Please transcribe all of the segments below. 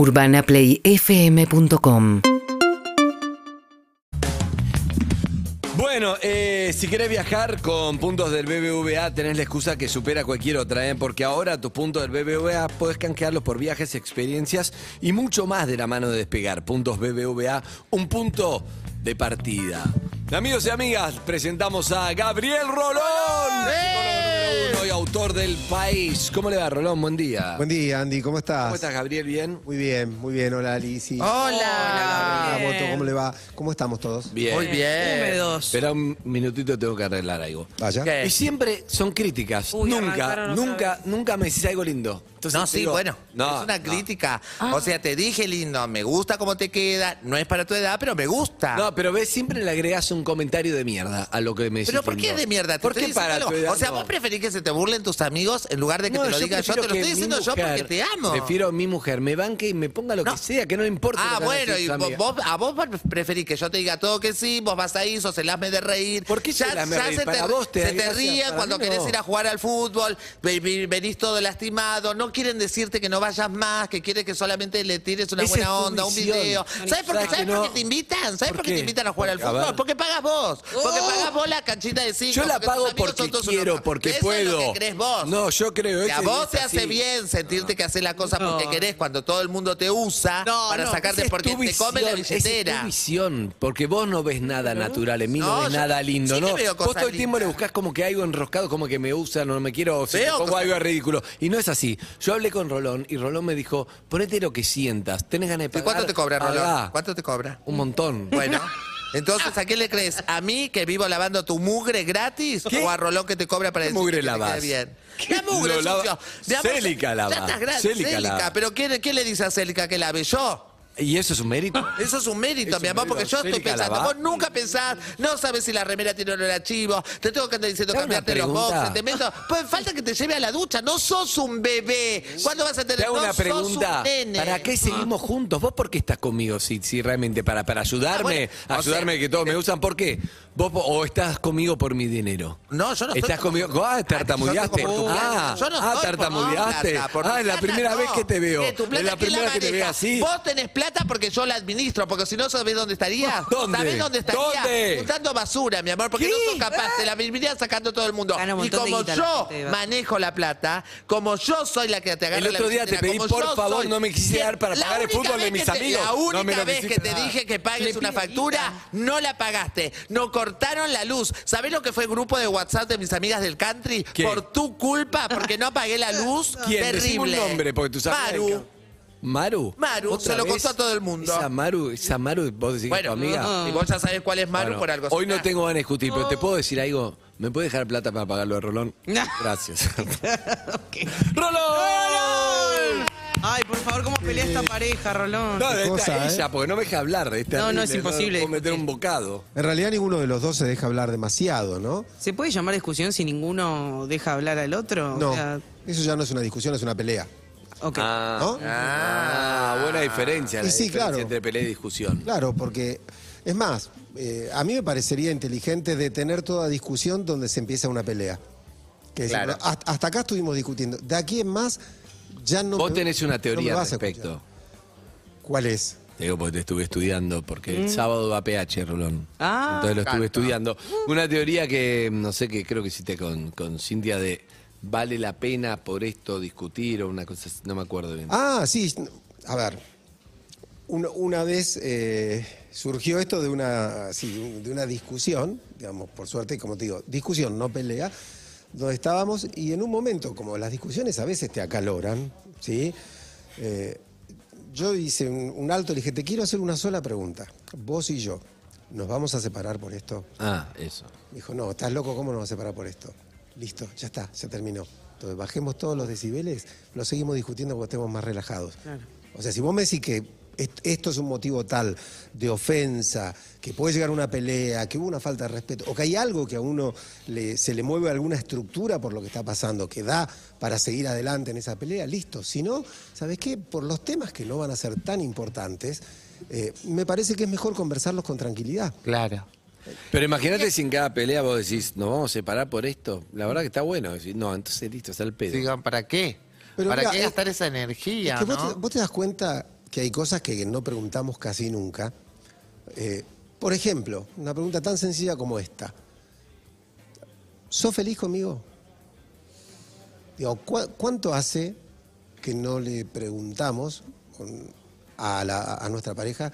UrbanaPlayFM.com Bueno, eh, si querés viajar con puntos del BBVA, tenés la excusa que supera cualquier otra, ¿eh? porque ahora tus puntos del BBVA podés canjearlos por viajes, experiencias y mucho más de la mano de despegar. Puntos BBVA, un punto de partida. Amigos y amigas, presentamos a Gabriel Rolón, psicólogo número uno y autor del país. ¿Cómo le va, Rolón? Buen día. Buen día, Andy, ¿cómo estás? ¿Cómo estás, Gabriel? ¿Bien? Muy bien, muy bien. Hola, Alicia. Hola. Hola, Moto, ¿cómo le va? ¿Cómo estamos todos? Bien. Muy bien. Húmedos. Espera un minutito, tengo que arreglar algo. Vaya. ¿Qué? Y siempre son críticas. Uy, nunca, arrancaron otra nunca, nunca me decís algo lindo. Entonces No, te sí, digo, bueno, no, es una no. crítica. O sea, te dije lindo, me gusta cómo te queda, no es para tu edad, pero me gusta. No, pero ves, siempre le agregas un comentario de mierda a lo que me decís. pero ¿por qué de mierda? Te ¿Por estoy qué para tu edad O sea, no? vos preferís que se te burlen tus amigos en lugar de que No, te lo diga yo. prefiero Te lo que estoy mi diciendo yo mujer- porque te amo. Prefiero a mi mujer, me banque y me ponga lo que No. sea, que no importa. Ah, lo que bueno, y vos, amigas. vos- a vos preferís que yo te diga todo que sí, vos vas ahí, sos el hazme de reír. ¿Por qué el hazme reír? se Para te, vos te da se te gracia, ríen para cuando mí no. querés ir a jugar al fútbol, ve- ve- venís todo lastimado, no quieren decirte que no vayas más, que quieren que solamente le tires una Esa buena tu onda, un visión. video. ¿Sabes por qué, ¿Sabes ¿sabes que por no? qué te invitan? ¿Sabes ¿Por por, qué qué? te invitan a jugar al Porque, a fútbol? ver. Porque pagas vos. Porque pagás vos la canchita de cinco. Yo la tus pago son porque quiero, porque Eso puedo. Es lo que crees vos. No, yo creo Que a ese vos es te hace así. bien sentirte que haces la cosa No. porque querés cuando todo el mundo te usa No, para no, sacarte Esa es porque tu te come la visión, esa es billetera. tu visión, porque vos no ves nada natural en mí, no, No, ves yo nada lindo, sí que ¿no? veo Vos cosas todo el tiempo le lindas. buscás como que algo enroscado, como que me usa, no me quiero, o si te Veo pongo cosas- algo ridículo. Y no es así. Yo hablé con Rolón y Rolón me dijo, ponete lo que sientas, tenés ganas de ¿Y pagar. cuánto te cobra, Rolón? pagá". ¿Cuánto te cobra? Un montón. Bueno, entonces, ¿a qué le crees? ¿A mí que vivo lavando tu mugre gratis? ¿Qué? ¿O a Rolón que te cobra para ¿Qué decir mugre que te lavas? bien? ¿Qué? ¿Qué mugre, Lo lava- Célica lava. Ya estás grande. Célica Célica, lava. ¿Pero quién, quién le dice a Célica que lave? ¿Yo? ¿Y eso es un mérito? Eso es un mérito, Es mi un amor, porque yo estoy pensando, vos nunca pensás, no sabes si la remera tiene olor a chivo, te tengo que andar diciendo cambiarte los boxes, te meto, pues falta que te lleve a la ducha, no sos un bebé. ¿Cuándo vas a tener Te hago no una sos pregunta. un? ¿Para qué seguimos juntos? ¿Vos por qué estás conmigo? Si, si realmente para, para ayudarme, Ah, bueno, o ayudarme sea, que todos me usan. ¿Por qué? ¿Vos po- o estás conmigo por mi dinero? No, yo no estoy ¿Estás como- conmigo? Ah, tartamudeaste. Yo estoy como por tu Ah. Yo no ah, estoy tartamudeaste. plata, por tu Ah, es la plata primera no. vez que te veo. ¿Qué, tu plata Es la quién primera vez que te veo así. Vos tenés plata porque yo la administro, porque si no, ¿sabés dónde estaría? ¿Dónde? ¿Sabés dónde estaría? ¿Dónde? Juntando basura, mi amor, porque ¿Qué? no sos capaz, te la viviría sacando todo el mundo. Gana un Y montón de como guita la yo gente de- manejo la plata, como yo soy la que te agarra El otro la día te billetera, pedí, como por yo favor, soy- no me quisiste dar para la pagar el única fútbol de vez mis que te- amigos. La No única lo vez que quisiste te dar. dije que pagues una factura, no la pagaste. No cortaron la luz. ¿Sabés lo que fue el grupo de WhatsApp de mis amigas del country? ¿Qué? Por tu culpa, porque no apagué la luz. ¿Quién? Terrible. Un nombre, porque del Maru. ¿Maru? Maru, ¿Otra se lo contó a todo el mundo. Esa Maru, esa Maru, vos decís que es tu Bueno, amiga. y vos ya sabés cuál es Maru Bueno, por algo. Hoy no tengo ganas de discutir, pero te puedo decir algo. ¿Me puedes dejar plata para pagarlo de Rolón? No. Gracias. ¡Rolón! Ay, por favor, ¿cómo pelea esta pareja, Rolón? No, de esta cosa, ¿eh? ella, porque no me deja hablar. Es No, no, es imposible puedo meter un bocado. En realidad ninguno de los dos se deja hablar demasiado, ¿no? ¿Se puede llamar discusión si ninguno deja hablar al otro? O No, sea, eso ya no es una discusión, es una pelea. ok. Ah, ¿No? ah, buena diferencia. La Y sí, diferencia claro. entre pelea y discusión. Claro, porque es más, eh, a mí me parecería inteligente detener toda discusión donde se empieza una pelea. Que decir, Claro. hasta, hasta acá estuvimos discutiendo. De aquí en más, ya no. Vos me- tenés una no teoría al respecto. ¿Cuál es? Te digo porque te estuve estudiando, porque el sábado va a PH, Rolón. Ah. Entonces lo estuve estudiando. Una teoría que, no sé, que creo que hiciste con, con Cintia de vale la pena por esto discutir o una cosa, así, no me acuerdo bien. Ah, sí. A ver. un- una vez eh, surgió esto de una, sí, de una discusión, digamos, por suerte, como te digo, discusión, no pelea, donde estábamos y en un momento, como las discusiones a veces te acaloran, ¿sí? Eh, yo hice un, un alto y le dije, te quiero hacer una sola pregunta. Vos y yo, ¿nos vamos a separar por esto? Ah, eso. Me dijo, no, estás loco, ¿cómo nos vamos a separar por esto? Listo, ya está, se terminó. Entonces, bajemos todos los decibeles, lo seguimos discutiendo cuando estemos más relajados. O sea, si vos me decís que esto es un motivo tal de ofensa, que puede llegar a una pelea, que hubo una falta de respeto, o que hay algo que a uno le- se le mueve alguna estructura por lo que está pasando, que da para seguir adelante en esa pelea, listo. Si no, ¿sabes qué? Por los temas que no van a ser tan importantes, eh, me parece que es mejor conversarlos con tranquilidad. Claro. Pero imagínate si en cada pelea vos decís, nos vamos a separar por esto. La verdad que está bueno. Decir, no, entonces listo, está el pedo. Digan, ¿para qué? Pero ¿Para mira, qué es- gastar esa energía, Es que vos, no? te, vos te das cuenta que hay cosas que no preguntamos casi nunca. Eh, por ejemplo, una pregunta tan sencilla como esta. ¿Sos feliz conmigo? Digo, ¿cu- ¿cuánto hace que no le preguntamos a, la- a nuestra pareja,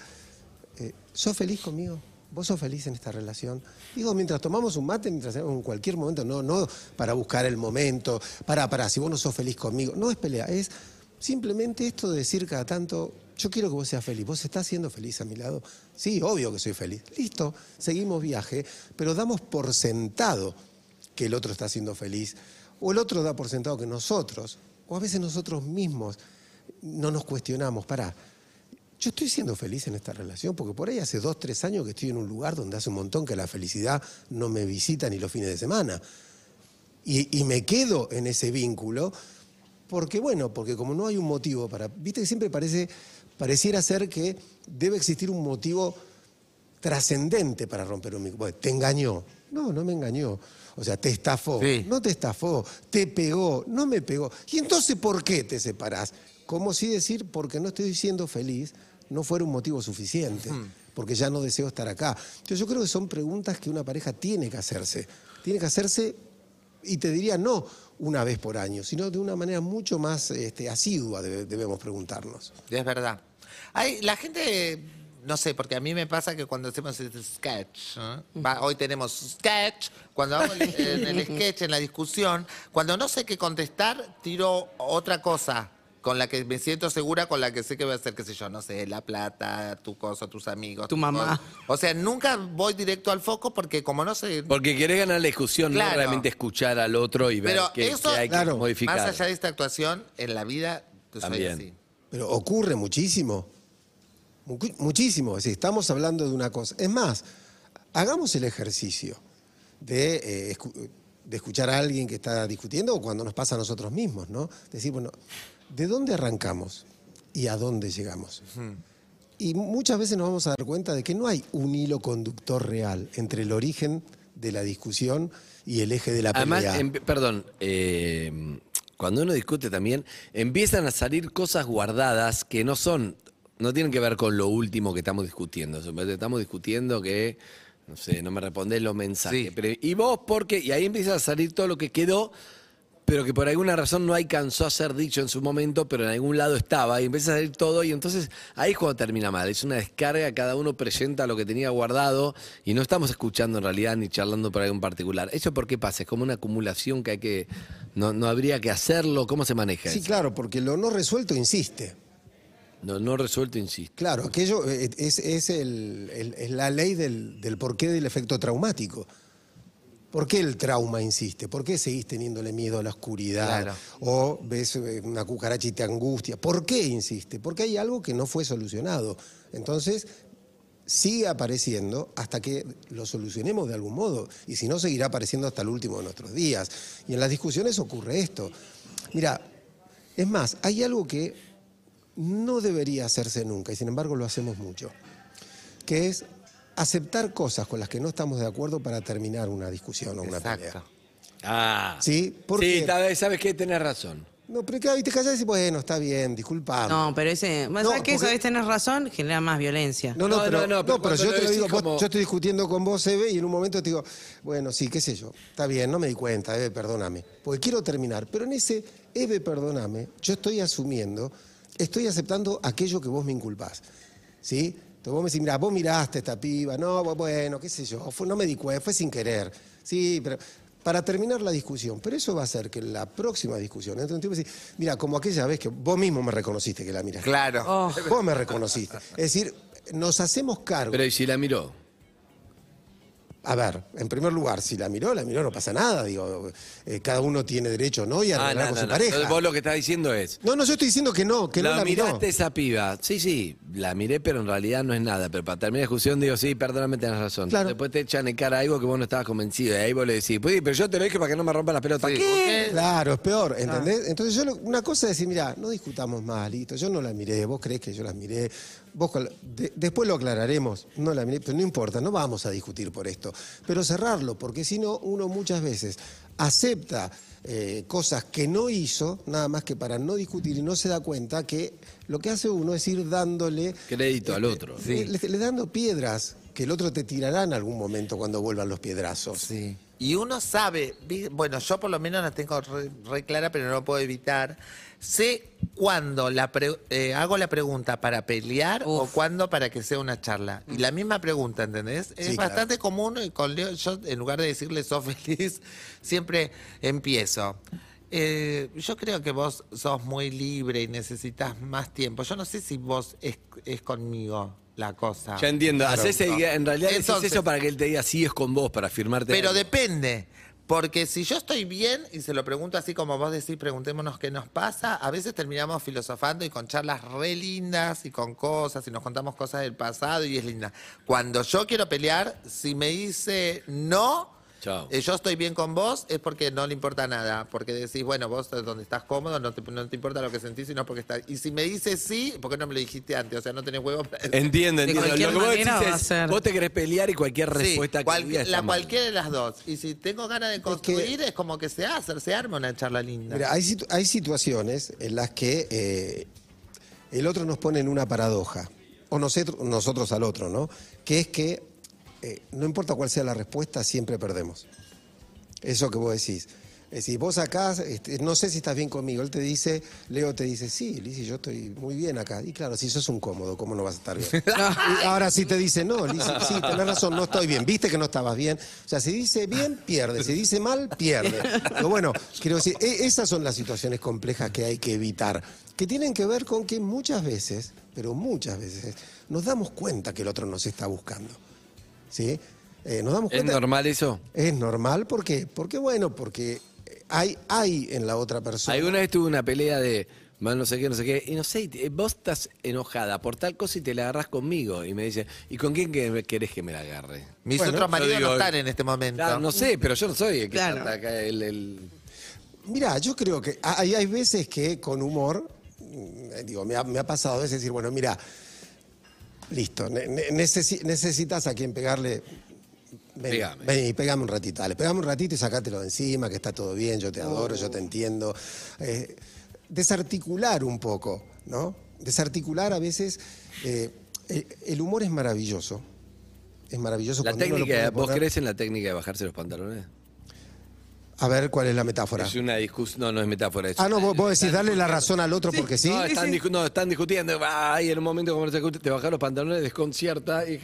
eh, ¿sos feliz conmigo? ¿Vos sos feliz en esta relación? Digo, mientras tomamos un mate, mientras en cualquier momento, no, no para buscar el momento, para, para, si vos no sos feliz conmigo, no es pelea, es simplemente esto de decir cada tanto, yo quiero que vos seas feliz, ¿vos estás siendo feliz a mi lado? Sí, obvio que soy feliz. Listo, seguimos viaje, pero damos por sentado que el otro está siendo feliz, o el otro da por sentado que nosotros, o a veces nosotros mismos, no nos cuestionamos, para, yo estoy siendo feliz en esta relación, porque por ahí hace dos, tres años que estoy en un lugar donde hace un montón que la felicidad no me visita ni los fines de semana. Y, y me quedo en ese vínculo, porque bueno, porque como no hay un motivo para, viste que siempre parece, pareciera ser que debe existir un motivo trascendente para romper un. Bueno, te engañó. No, no me engañó. O sea, te estafó. Sí. No te estafó. Te pegó. No me pegó. ¿Y entonces por qué te separás? Como si decir, porque no estoy siendo feliz, no fuera un motivo suficiente. Porque ya no deseo estar acá. Entonces yo creo que son preguntas que una pareja tiene que hacerse. Tiene que hacerse, y te diría no una vez por año, sino de una manera mucho más este, asidua debe- debemos preguntarnos. Es verdad. Hay, la gente, no sé, porque a mí me pasa que cuando hacemos este sketch, ¿eh? Va, hoy tenemos sketch, cuando hago el, en el sketch, en la discusión, cuando no sé qué contestar, tiro otra cosa con la que me siento segura, con la que sé que voy a hacer, qué sé yo, no sé, la plata, tu cosa, tus amigos. Tu mamá. cosa. O sea, nunca voy directo al foco porque como no sé... Porque querés ganar la discusión, Claro. no realmente escuchar al otro y ver qué, eso, qué hay Claro. que modificar. más allá de esta actuación, en la vida, tú soy También. así. Pero ocurre muchísimo. Mu- Muchísimo. Es decir, estamos hablando de una cosa. Es más, hagamos el ejercicio de, eh, escu- de escuchar a alguien que está discutiendo o cuando nos pasa a nosotros mismos, ¿no? Decir, bueno, ¿de dónde arrancamos y a dónde llegamos? Y muchas veces nos vamos a dar cuenta de que no hay un hilo conductor real entre el origen de la discusión y el eje de la Además, pelea. em- perdón, eh, cuando uno discute también, empiezan a salir cosas guardadas que no son, no tienen que ver con lo último que estamos discutiendo. Estamos discutiendo que, no sé, no me respondés los mensajes. Sí. Pero, ¿Y vos por qué? Y ahí empieza a salir todo lo que quedó, pero que por alguna razón no alcanzó a ser dicho en su momento, pero en algún lado estaba, y empieza a salir todo, y entonces ahí es cuando termina mal. Es una descarga, cada uno presenta lo que tenía guardado, y no estamos escuchando en realidad ni charlando por algo en particular. ¿Eso por qué pasa? Es como una acumulación que hay que. No, no habría que hacerlo. ¿Cómo se maneja Sí, eso? claro, porque lo no resuelto insiste. No, no resuelto, insisto. Claro, aquello eh, es, es el- el- es la ley del, del porqué del efecto traumático. ¿Por qué el trauma insiste? ¿Por qué seguís teniéndole miedo a la oscuridad? Claro. O ves eh, una cucaracha y te angustia. ¿Por qué insiste? Porque hay algo que no fue solucionado. Entonces, sigue apareciendo hasta que lo solucionemos de algún modo. Y si no, seguirá apareciendo hasta el último de nuestros días. Y en las discusiones ocurre esto. Mira, es más, hay algo que no debería hacerse nunca, y sin embargo lo hacemos mucho, que es aceptar cosas con las que no estamos de acuerdo para terminar una discusión o una Exacto. pelea. Ah. ¿Sí? ¿Por sí, tal vez sabes que tenés razón. No, pero claro, y te callas y dices, bueno, está bien, disculpame. No, pero ese. No, ¿Sabes qué? porque- Sabes, tenés razón, genera más violencia. No, no, No, pero, no, no, no, pero pero cuando yo lo te lo digo, decís vos- como- yo estoy discutiendo con vos, Eve, y en un momento te digo, bueno, sí, qué sé yo, está bien, no me di cuenta, Eve, perdóname, porque quiero terminar, pero en ese, Eve, perdóname, yo estoy asumiendo, estoy aceptando aquello que vos me inculpás, ¿sí? Entonces vos me decís, mira, vos miraste a esta piba, no, bueno, qué sé yo, fue- no me di cuenta, fue sin querer, sí, pero para terminar la discusión, pero eso va a hacer que la próxima discusión, dentro de un tiempo, decís, mira, como aquella vez que vos mismo me reconociste que la miraste. Claro. Oh, Vos me reconociste. Es decir, nos hacemos cargo. Pero ¿y si la miró? A ver, en primer lugar, si la miró, la miró, no pasa nada. Digo, eh, cada uno tiene derecho, ¿no? Y a Ah, arreglar no, con no, su no. pareja. Entonces vos lo que estás diciendo es. No, no, yo estoy diciendo que no, que la, no la miró. miraste esa piba. Sí, sí, la miré, pero en realidad no es nada. Pero para terminar la discusión digo, sí, perdóname, tenés razón. Claro. Después te echan en cara algo que vos no estabas convencido. Y ahí vos le decís, pues, pero yo te lo dije para que no me rompan las pelotas. Sí, ¿Qué? ¿por Claro, es peor, ¿entendés? Entonces yo lo- una cosa es decir, mira, no discutamos más, listo, yo no la miré, vos crees que yo la miré, vos de- después lo aclararemos, no la pero no importa, no vamos a discutir por esto, pero cerrarlo, porque si no, uno muchas veces acepta eh, cosas que no hizo, nada más que para no discutir y no se da cuenta que lo que hace uno es ir dándole... Crédito al otro. Le, le- le dando piedras que el otro te tirará en algún momento cuando vuelvan los piedrazos. Sí. Y uno sabe, bueno, yo por lo menos la tengo re, re clara, pero no lo puedo evitar. Sé cuándo la pre- eh, hago la pregunta para pelear o cuándo para que sea una charla. Y la misma pregunta, ¿entendés? Es Sí, claro. bastante común y con Leo, yo en lugar de decirle sos feliz, siempre empiezo. Eh, yo creo que vos sos muy libre y necesitas más tiempo. Yo no sé si vos es, es conmigo la cosa. Ya entiendo. Hacés el- en realidad decís Entonces- eso para que él te diga sí es con vos, para firmarte. Pero algo. depende. Porque si yo estoy bien y se lo pregunto así como vos decís, preguntémonos qué nos pasa, a veces terminamos filosofando y con charlas re lindas y con cosas y nos contamos cosas del pasado y es linda. Cuando yo quiero pelear, si me dice no, Chao. eh, yo estoy bien con vos, es porque no le importa nada. Porque decís, bueno, vos donde estás cómodo, no te, no te importa lo que sentís, sino porque estás. Y si me dice sí, ¿por qué no me lo dijiste antes? O sea, no tenés huevo para decir- Entiendo, entiendo. cualquier Lo que vos decís es, ser. vos te querés pelear y cualquier Sí, respuesta cual- que digas la mal. cualquiera de las dos. Y si tengo ganas de construir, es, como que se hace, se arma una charla linda. Mira, hay, situ- hay situaciones en las que eh, el otro nos pone en una paradoja, o nosotros, nosotros al otro, ¿no? Que es que eh, no importa cuál sea la respuesta, siempre perdemos. Eso que vos decís. Es decir, vos acá, este, no sé si estás bien conmigo. Él te dice, Leo te dice, sí, Lizzy, yo estoy muy bien acá. Y claro, si sos un cómodo, ¿cómo no vas a estar bien? Y ahora sí te dice, no, Lizzy, sí, tenés razón, no estoy bien. Viste que no estabas bien. O sea, si dice bien, pierde. Si dice mal, pierde. Pero bueno, quiero decir, e- esas son las situaciones complejas que hay que evitar. Que tienen que ver con que muchas veces, pero muchas veces, nos damos cuenta que el otro nos está buscando. ¿Sí? Eh, nos damos ¿Es cuenta. normal eso? Es normal, ¿por qué? Porque bueno, porque hay, hay en la otra persona. Alguna vez tuve una pelea de más no sé qué, no sé qué, y no sé, vos estás enojada por tal cosa y te la agarrás conmigo. Y me dice, ¿y con quién que- querés que me la agarre? Mis Bueno, otros maridos digo- no están en este momento. Claro, no sé, pero yo no soy el que Claro. acá el, el- Mira, yo creo que hay, hay veces que con humor, mm, digo, me ha, me ha pasado a veces decir, bueno, mira, listo, ne- ne- necesi- necesitas a quien pegarle. Ven, Pegame. ven y pegame un ratito, dale, pegame un ratito y sacátelo de encima, que está todo bien, yo te adoro, yo te entiendo. Eh, desarticular un poco, ¿no? Desarticular a veces. eh, el, el humor es maravilloso. Es maravilloso La cuando uno lo técnica, puede ¿vos crees en la técnica de bajarse los pantalones? A ver cuál es la metáfora. Es una discusión, no, no es metáfora. es Ah, no, vos, vos decís darle la razón al otro porque sí. No, están, no, están discutiendo. Ay, en un momento como no se discute, te bajas los pantalones, desconcierta y,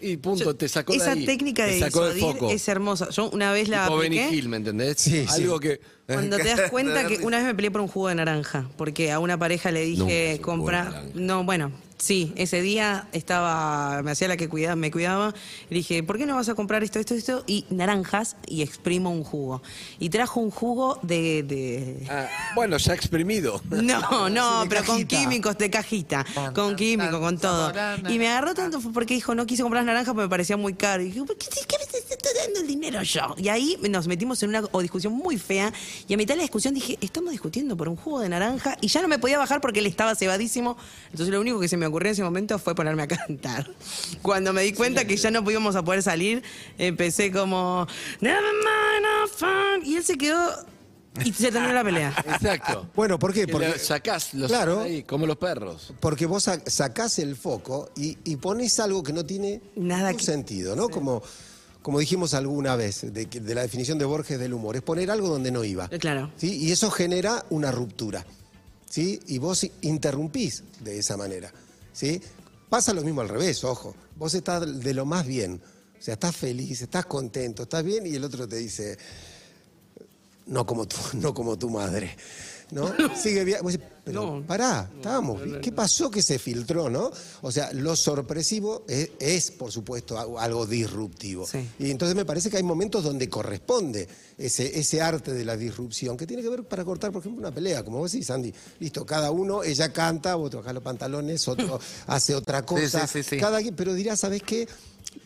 y punto, te sacó de Esa técnica de sacó foco. es hermosa. Yo una vez la Tipo Benny. Hill, ¿me entendés? Sí, sí. Algo que... Cuando te das cuenta que una vez me peleé por un jugo de naranja, porque a una pareja le Nunca dije de compra, no, bueno, sí, ese día estaba, me hacía la que cuidaba, me cuidaba, y dije, ¿por qué no vas a comprar esto, esto, esto? Y naranjas y exprimo un jugo. Y trajo un jugo de, de- Ah, bueno, ya exprimido. no, no, pero con químicos de cajita, Tan, con tan, químicos, tan, con todo. Y me agarró tanto porque dijo, no quise comprar las naranjas porque me parecía muy caro. Y dije, ¿por qué, qué me estoy dando el dinero yo? Y ahí nos metimos en una discusión muy fea. Y a mitad de la discusión dije, estamos discutiendo por un jugo de naranja. Y ya no me podía bajar porque él estaba cebadísimo. Entonces lo único que se me ocurrió en ese momento fue ponerme a cantar. Cuando me di cuenta que ya no íbamos a poder salir, empecé como, Never mind, I'm fine. Y él se quedó y se terminó la pelea. Exacto. Bueno, ¿por qué? Que Porque sacás los Claro. ahí, como los perros. Porque vos sa- sacás el foco y, y pones algo que no tiene Nada que- sentido, ¿no? Como, como dijimos alguna vez, de, la definición de Borges del humor, es poner algo donde no iba. Eh, claro. ¿sí? Y eso genera una ruptura. ¿sí? Y vos interrumpís de esa manera. ¿sí? Pasa lo mismo al revés, ojo. Vos estás de lo más bien. O sea, estás feliz, estás contento, estás bien y el otro te dice, no como tu, no como tu madre. ¿No? Sigue bien. Vos decís, Pero No. pará, estábamos. bien. ¿Qué pasó que se filtró, no? O sea, lo sorpresivo es, es, por supuesto, algo- algo disruptivo. Sí. Y entonces me parece que hay momentos donde corresponde ese, ese arte de la disrupción, que tiene que ver para cortar, por ejemplo, una pelea, como vos decís, Sandy. Listo, cada uno, ella canta, otro baja los pantalones, otro hace otra cosa. sí, sí, sí. Cada quien, pero dirá, ¿sabes qué?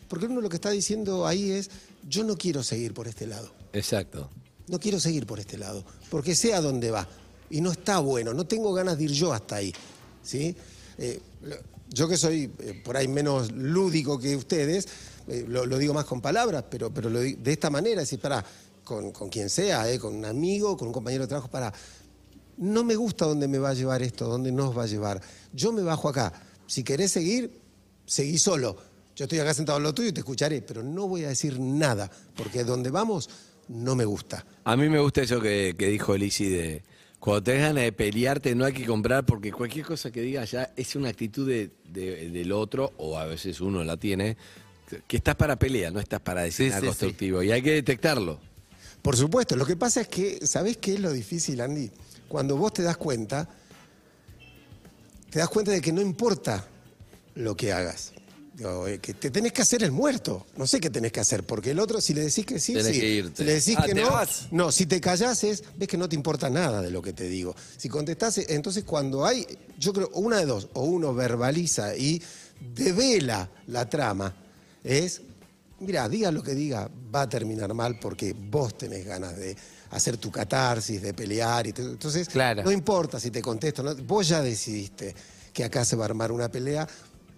Porque uno lo que está diciendo ahí es, yo no quiero seguir por este lado. Exacto. No quiero seguir por este lado, porque sé a dónde va. Y no está bueno, no tengo ganas de ir yo hasta ahí. ¿sí? Eh, yo que soy eh, por ahí menos lúdico que ustedes, eh, lo, digo más con palabras, pero, pero lo de esta manera, es pará, con, con quien sea, con un amigo, con un compañero de trabajo, para. No me gusta dónde me va a llevar esto, dónde nos va a llevar. Yo me bajo acá. Si querés seguir, seguí solo. Yo estoy acá sentado en lo tuyo y te escucharé, pero no voy a decir nada, porque donde vamos no me gusta. A mí me gusta eso que, que dijo Lizzy de cuando tengas ganas de pelearte no hay que comprar porque cualquier cosa que diga ya es una actitud de- de- del otro o a veces uno la tiene que estás para pelea, no estás para decir Sí, nada sí, constructivo y hay que detectarlo. Por supuesto, lo que pasa es que, ¿sabés qué es lo difícil, Andy? Cuando vos te das cuenta, te das cuenta de que no importa lo que hagas. Eh, que te tenés que hacer el muerto. No sé qué tenés que hacer, porque el otro, si le decís que sí, Tenés sí. que irte. Si le decís Ah, que ¿te no, vas? no, si te callás es, ves que no te importa nada de lo que te digo. Si contestás, eh, entonces cuando hay, yo creo, una de dos, o uno verbaliza y devela la trama, es, mira, diga lo que diga, va a terminar mal porque vos tenés ganas de hacer tu catarsis, de pelear. Y te- entonces, Claro. no importa si te contesto, no, vos ya decidiste que acá se va a armar una pelea.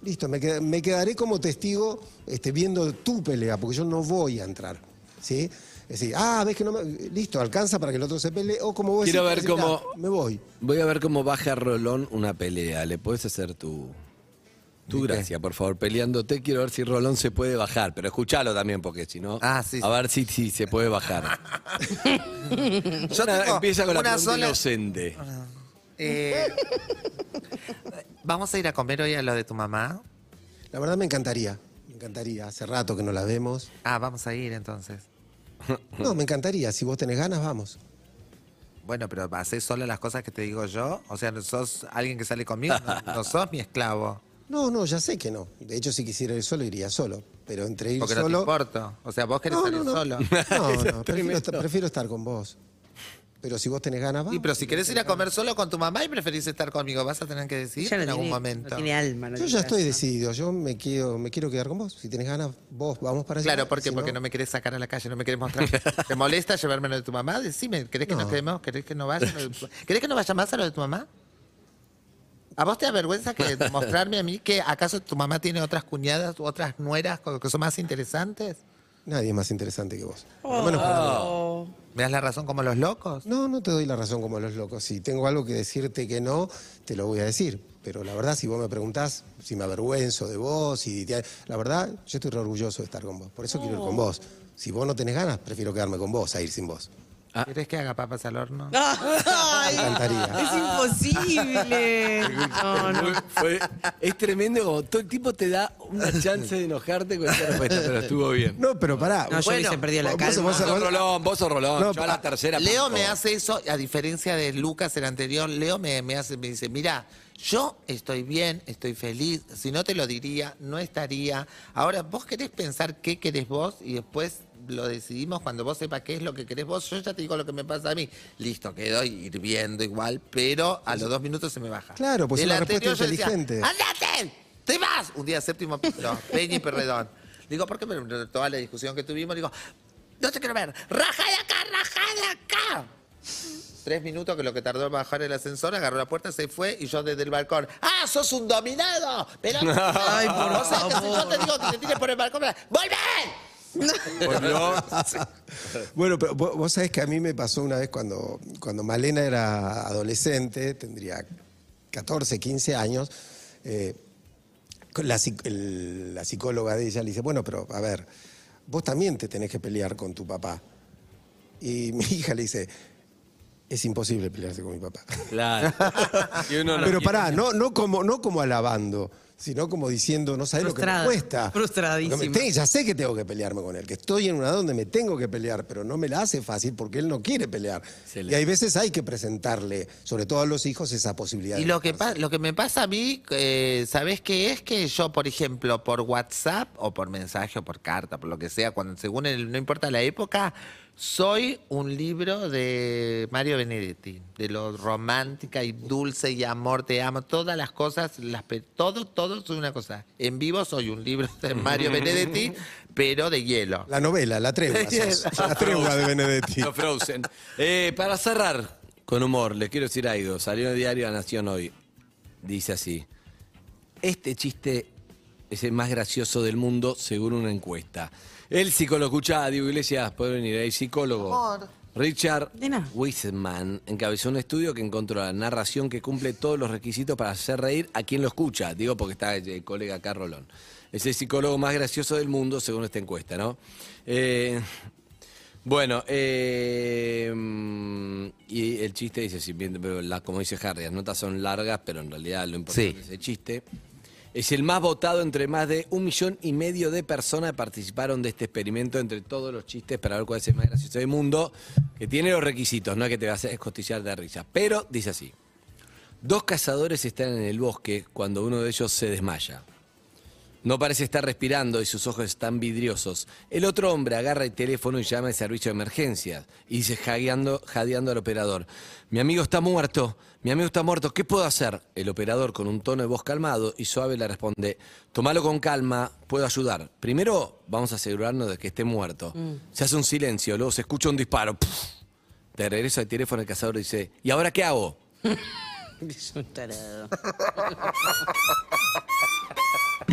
Listo, me, qued- me quedaré como testigo este, viendo tu pelea, porque yo no voy a entrar. ¿Sí? Es decir, ah, ves que no me. Listo, alcanza para que el otro se pelee. O como vos Quiero decís, ver decís, cómo- "Ah, Me voy. Voy a ver cómo baja Rolón una pelea. ¿Le puedes hacer tu, tu gracia, por favor? Peleándote, quiero ver si Rolón se puede bajar. Pero escúchalo también, porque si no. Ah, sí, A ver si, si se puede bajar. Yo Una- tengo empieza con la una pregunta sola- inocente. Eh, Vamos a ir a comer hoy a lo de tu mamá. La verdad me encantaría. Me encantaría. Hace rato que no la vemos. Ah, vamos a ir entonces. No, me encantaría. Si vos tenés ganas, vamos. Bueno, pero ¿haces solo las cosas que te digo yo? O sea, ¿sos alguien que sale conmigo? No, no sos mi esclavo. No, no, ya sé que no. De hecho, si quisiera ir solo, iría solo. Pero entre ir Porque no te solo. importo. O sea, vos querés No, salir no, no. solo. No, no, prefiero, estar, prefiero estar con vos. Pero si vos tenés ganas, vamos. Sí, pero si querés ir a comer solo con tu mamá y preferís estar conmigo, vas a tener que decidir en algún momento. no tiene alma. no Yo ya estoy decidido, yo me quiero, me quiero quedar con vos. Si tenés ganas, vos vamos para allá. Claro, ¿por qué? Si Porque no me querés sacar a la calle, no me querés mostrar. ¿Te molesta llevármelo de tu mamá? Decime, ¿querés que No. nos quedemos? ¿Querés que no vaya? ¿Querés que no vaya más a lo de tu mamá? ¿A vos te da vergüenza que mostrarme a mí que acaso tu mamá tiene otras cuñadas u otras nueras que son más interesantes? Nadie es más interesante que vos. Por lo menos para mí. Oh. ¿Me das la razón como los locos? No, no te doy la razón como los locos. Si tengo algo que decirte que no, te lo voy a decir. Pero la verdad, si vos me preguntás si me avergüenzo de vos, y la verdad, yo estoy re orgulloso de estar con vos. Por eso quiero ir con vos. Si vos no tenés ganas, prefiero quedarme con vos a ir sin vos. Ah. ¿Querés que haga papas al horno? Ay, Me encantaría. es imposible. No, no. Fue- es tremendo como todo el tipo te da una chance de enojarte con esta respuesta, pero estuvo bien. No, pero pará. No, yo Bueno, hubiese perdido la vos- calma. Vos vos- sos Rolón, vos sos Rolón. No, yo a la pa- tercera. Leo punto. me hace eso, a diferencia de Lucas, el anterior, Leo me, me hace, me dice, mira, yo estoy bien, estoy feliz, si no te lo diría, no estaría. Ahora, vos querés pensar qué querés vos y después lo decidimos cuando vos sepas qué es lo que querés vos. Yo ya te digo lo que me pasa a mí. Listo, quedo hirviendo igual, pero a los dos minutos se me baja. Claro, pues es El una respuesta decía, inteligente. ¡Andate! ¡Te vas! Un día séptimo, no, Peña y Perredón. Digo, ¿por qué? Toda la discusión que tuvimos, digo, no te quiero ver. ¡Raja de acá, raja de acá! Tres minutos que lo que tardó en bajar el ascensor, agarró la puerta, se fue y yo desde el balcón, ¡ah, sos un dominado! Pero Ay, por o sea, que si yo favor. te digo que te tires por el balcón, ¡volvé! Bueno, pero vos, sabés que a mí me pasó una vez cuando, cuando Malena era adolescente, tendría 14, 15 años, eh, la, psic- el- la psicóloga de ella le dice, bueno, pero a ver, vos también te tenés que pelear con tu papá. Y mi hija le dice, es imposible pelearse con mi papá. Claro. Y uno no Pero quiere- pará, no, no, como, no como alabando, sino como diciendo, no sabés lo que me cuesta. frustradísima. Me ya sé que tengo que pelearme con él, que estoy en una donde me tengo que pelear, pero no me la hace fácil porque él no quiere pelear. Excelente. Y hay veces hay que presentarle, sobre todo a los hijos, esa posibilidad. Y de lo que, lo que me pasa a mí, eh, ¿sabés qué es? Que yo, por ejemplo, por WhatsApp o por mensaje o por carta, por lo que sea, cuando según el- no importa la época, soy un libro de Mario Benedetti, de lo romántica y dulce y amor, te amo, todas las cosas, las, todo, todo soy una cosa. En vivo soy un libro de Mario Benedetti, pero de hielo. La novela, la tregua, sos. la tregua de Benedetti. Frozen. Eh, para cerrar, con humor, les quiero decir algo. Salió en el diario La Nación hoy. Dice así. Este chiste es el más gracioso del mundo, según una encuesta. El psicólogo, escucha, Diego Iglesias, puede venir, el psicólogo. Amor. Richard. Wiseman encabezó un estudio que encontró la narración que cumple todos los requisitos para hacer reír a quien lo escucha. Digo porque está el colega acá, Rolón. Es el psicólogo más gracioso del mundo, según esta encuesta, ¿no? Eh, bueno, eh, mm, y el chiste dice, si bien, pero la- como dice Harry, las notas son largas, pero en realidad lo importante Sí. es el chiste. Es el más votado entre más de un millón y medio de personas que participaron de este experimento entre todos los chistes para ver cuál es el más gracioso del mundo, que tiene los requisitos, no es que te vas a escostillar de risa. Pero dice así, dos cazadores están en el bosque cuando uno de ellos se desmaya. No parece estar respirando y sus ojos están vidriosos. El otro hombre agarra el teléfono y llama al servicio de emergencias y dice jadeando, jadeando al operador, mi amigo está muerto, mi amigo está muerto, ¿qué puedo hacer? El operador con un tono de voz calmado y suave le responde, tomalo con calma, puedo ayudar. Primero vamos a asegurarnos de que esté muerto. Se hace un silencio, luego se escucha un disparo. ¡Puf! De regreso al teléfono el cazador dice, ¿y ahora qué hago? Es un tarado.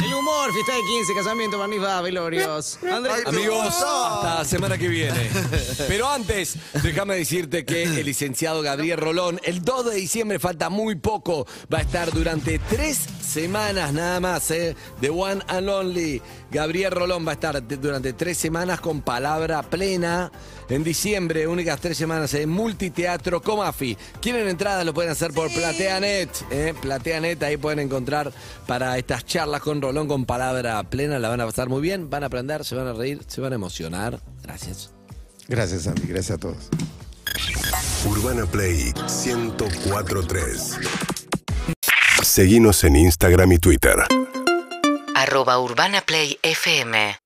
El humor, fiesta de 15, casamiento, barniz, velorios. Andrés. Amigos, hasta la semana que viene. Pero antes, déjame decirte que el licenciado Gabriel Rolón, el 2 de diciembre, falta muy poco, va a estar durante tres semanas nada más, ¿eh? The One and Only. Gabriel Rolón va a estar durante tres semanas con palabra plena. En diciembre, únicas tres semanas en Multiteatro Comafi. ¿Quieren entradas? Lo pueden hacer por PlateaNet. ¿eh? PlateaNet, ahí pueden encontrar para estas charlas con Rolón con palabra plena. La van a pasar muy bien, van a aprender, se van a reír, se van a emocionar. Gracias. Gracias, Andy. Gracias a todos. Urbana Play 1043. Seguimos en Instagram y Twitter. arroba Urbana Play FM